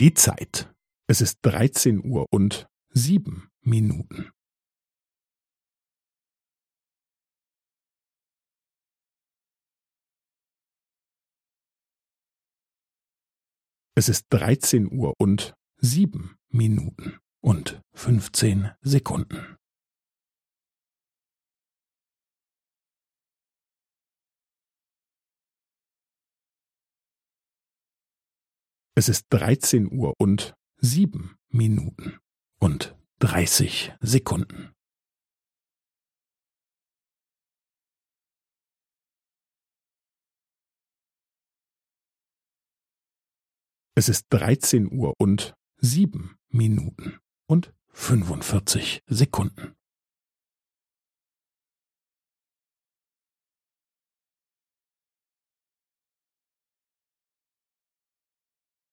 Die Zeit. Es ist dreizehn Uhr und sieben Minuten. Es ist dreizehn Uhr und sieben Minuten und fünfzehn Sekunden. Es ist dreizehn Uhr und sieben Minuten und dreißig Sekunden. Es ist dreizehn Uhr und sieben Minuten und fünfundvierzig Sekunden.